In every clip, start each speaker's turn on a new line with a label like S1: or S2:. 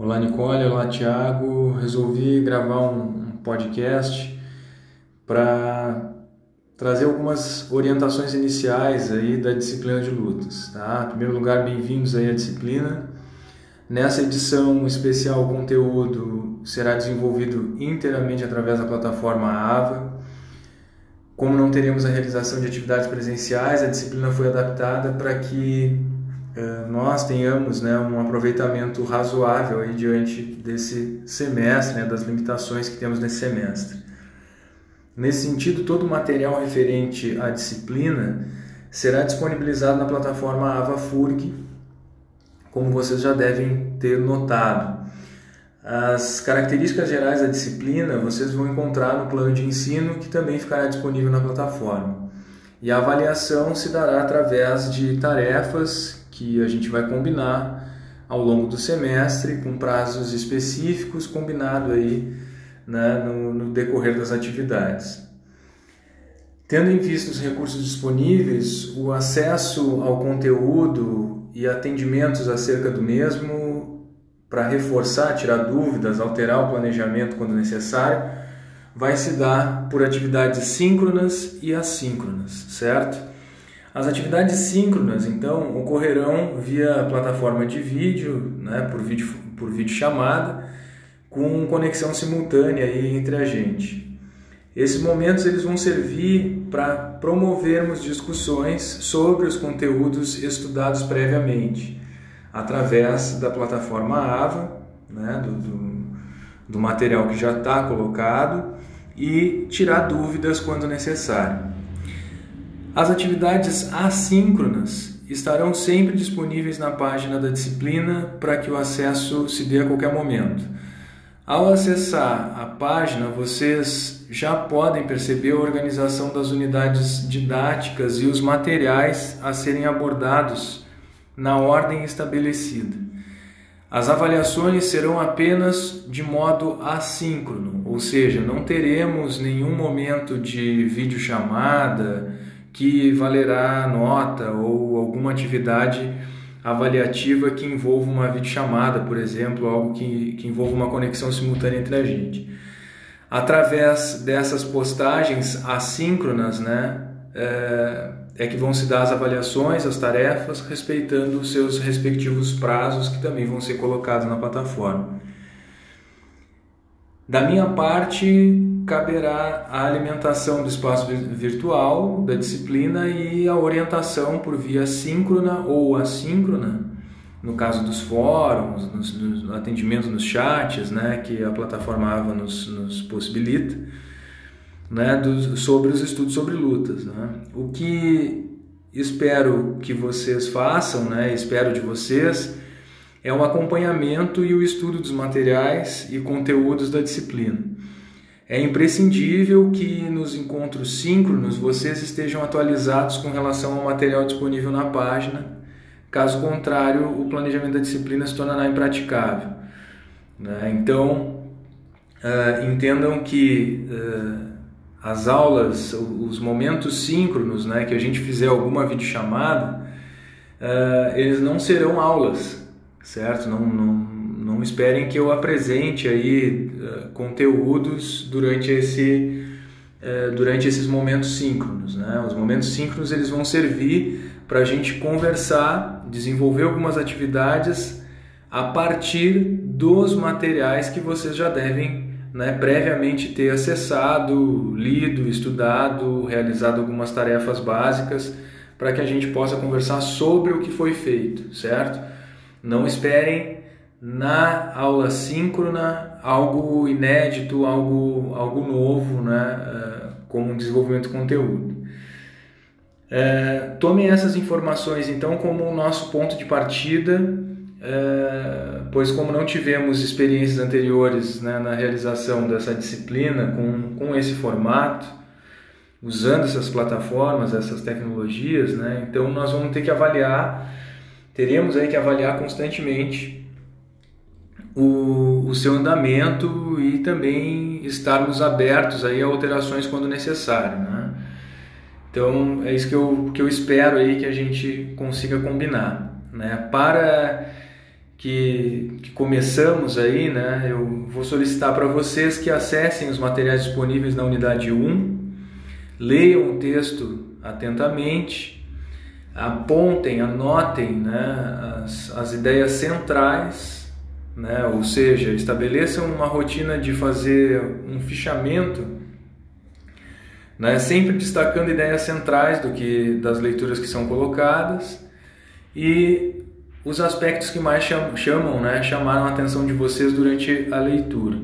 S1: Olá Nicole, olá Tiago. Resolvi gravar um, podcast para trazer algumas orientações iniciais aí da disciplina de lutas. Tá? Em primeiro lugar, bem-vindos aí à disciplina. Nessa edição especial, o conteúdo será desenvolvido inteiramente através da plataforma AVA. Como não teremos a realização de atividades presenciais, a disciplina foi adaptada para que nós tenhamos né, um aproveitamento razoável aí diante desse semestre, né, das limitações que temos nesse semestre. Nesse sentido, todo o material referente à disciplina será disponibilizado na plataforma AvaFurg, como vocês já devem ter notado. As características gerais da disciplina vocês vão encontrar no plano de ensino, que também ficará disponível na plataforma. E a avaliação se dará através de tarefas que a gente vai combinar ao longo do semestre com prazos específicos combinado aí né, no, no decorrer das atividades. Tendo em vista os recursos disponíveis, o acesso ao conteúdo e atendimentos acerca do mesmo, para reforçar, tirar dúvidas, alterar o planejamento quando necessário, vai se dar por atividades síncronas e assíncronas, certo? As atividades síncronas, então, ocorrerão via plataforma de vídeo, né, por, vídeo por vídeo chamada, com conexão simultânea aí entre a gente. Esses momentos eles vão servir para promovermos discussões sobre os conteúdos estudados previamente, através da plataforma AVA, né, do, do, do material que já está colocado, e tirar dúvidas quando necessário. As atividades assíncronas estarão sempre disponíveis na página da disciplina para que o acesso se dê a qualquer momento. Ao acessar a página, vocês já podem perceber a organização das unidades didáticas e os materiais a serem abordados na ordem estabelecida. As avaliações serão apenas de modo assíncrono, ou seja, não teremos nenhum momento de videochamada, que valerá nota ou alguma atividade avaliativa que envolva uma videochamada, por exemplo, algo que, que envolva uma conexão simultânea entre a gente. Através dessas postagens assíncronas, né, é, é que vão se dar as avaliações, as tarefas, respeitando os seus respectivos prazos que também vão ser colocados na plataforma. Da minha parte, caberá a alimentação do espaço virtual da disciplina e a orientação por via síncrona ou assíncrona, no caso dos fóruns, nos, no atendimento nos chats, né, que a plataforma AVA nos, nos possibilita, né, do, sobre os estudos sobre lutas. Né. O que espero que vocês façam, né, espero de vocês, é o acompanhamento e o estudo dos materiais e conteúdos da disciplina. É imprescindível que nos encontros síncronos vocês estejam atualizados com relação ao material disponível na página. Caso contrário, o planejamento da disciplina se tornará impraticável. Né? Então, uh, entendam que uh, as aulas, os momentos síncronos, né, que a gente fizer alguma videochamada, uh, eles não serão aulas, certo? Não, não, não esperem que eu apresente aí uh, conteúdos durante esse uh, durante esses momentos síncronos, né? Os momentos síncronos eles vão servir para a gente conversar, desenvolver algumas atividades a partir dos materiais que vocês já devem né, previamente ter acessado, lido, estudado, realizado algumas tarefas básicas para que a gente possa conversar sobre o que foi feito, certo? Não esperem na aula síncrona algo inédito, algo, algo novo, né? Eh, como um desenvolvimento de conteúdo. É, tomem essas informações então como o nosso ponto de partida, é, pois como não tivemos experiências anteriores né, na realização dessa disciplina com, com esse formato, usando essas plataformas, essas tecnologias, né, então nós vamos ter que avaliar, teremos aí que avaliar constantemente o, o seu andamento e também estarmos abertos aí a alterações quando necessário, né? Então é isso que eu, que eu espero aí que a gente consiga combinar, né? Para que, que começamos aí, né, eu vou solicitar para vocês que acessem os materiais disponíveis na unidade 1, leiam o texto atentamente, apontem, anotem né, as, as ideias centrais, né, ou seja, estabeleçam uma rotina de fazer um fichamento, né, sempre destacando ideias centrais do que das leituras que são colocadas e os aspectos que mais chamam, né, chamaram a atenção de vocês durante a leitura.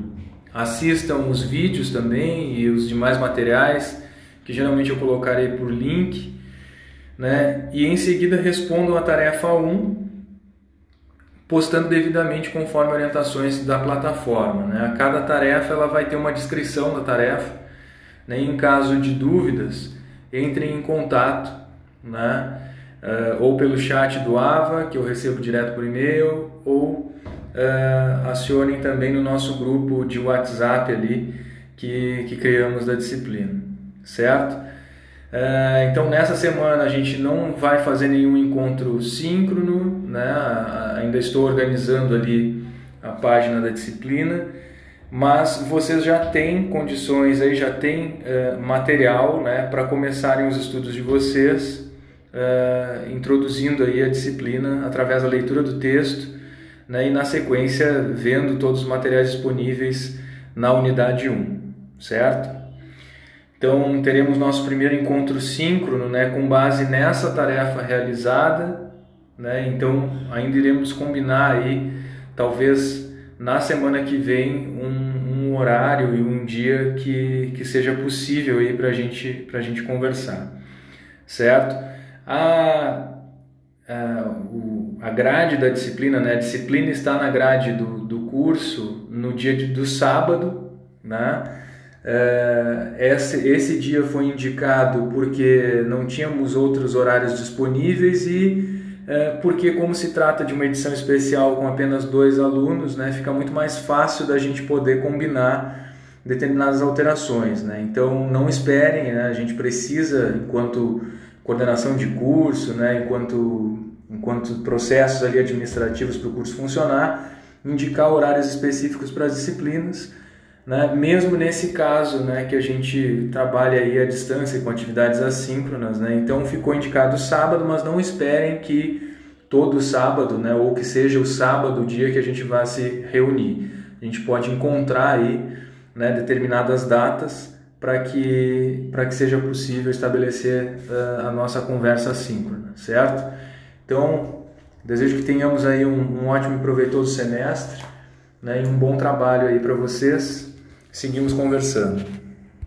S1: Assistam os vídeos também e os demais materiais, que geralmente eu colocarei por link, né, e em seguida respondam a tarefa 1, postando devidamente conforme orientações da plataforma. Né? A cada tarefa ela vai ter uma descrição da tarefa, né? em caso de dúvidas, entrem em contato, né? uh, ou pelo chat do AVA, que eu recebo direto por e-mail, ou uh, acionem também no nosso grupo de WhatsApp ali que, que criamos da disciplina, certo? Uh, então nessa semana a gente não vai fazer nenhum encontro síncrono, né? ainda estou organizando ali a página da disciplina, mas vocês já têm condições aí, já têm uh, material né, para começarem os estudos de vocês uh, introduzindo aí a disciplina através da leitura do texto né, e na sequência vendo todos os materiais disponíveis na unidade 1, certo? Então teremos nosso primeiro encontro síncrono né, com base nessa tarefa realizada, né, então ainda iremos combinar aí, talvez na semana que vem, um, um horário e um dia que, que seja possível para gente, a gente conversar, certo? a, a, o, a grade da disciplina, né? a disciplina está na grade do, do curso no dia de, do sábado, né? É, esse, esse dia foi indicado porque não tínhamos outros horários disponíveis e é, porque como se trata de uma edição especial com apenas dois alunos, né, fica muito mais fácil da gente poder combinar determinadas alterações. Né? Então não esperem, né? a gente precisa, enquanto coordenação de curso, né, enquanto, enquanto processos ali administrativos para o curso funcionar, indicar horários específicos para as disciplinas, né, mesmo nesse caso né, que a gente trabalha aí à distância com atividades assíncronas. Né, então ficou indicado sábado, mas não esperem que todo sábado, né, ou que seja o sábado o dia que a gente vai se reunir. A gente pode encontrar aí né, determinadas datas para que, que seja possível estabelecer uh, a nossa conversa síncrona, certo? Então, desejo que tenhamos aí um, um ótimo e proveitoso semestre né, e um bom trabalho aí para vocês. Seguimos conversando.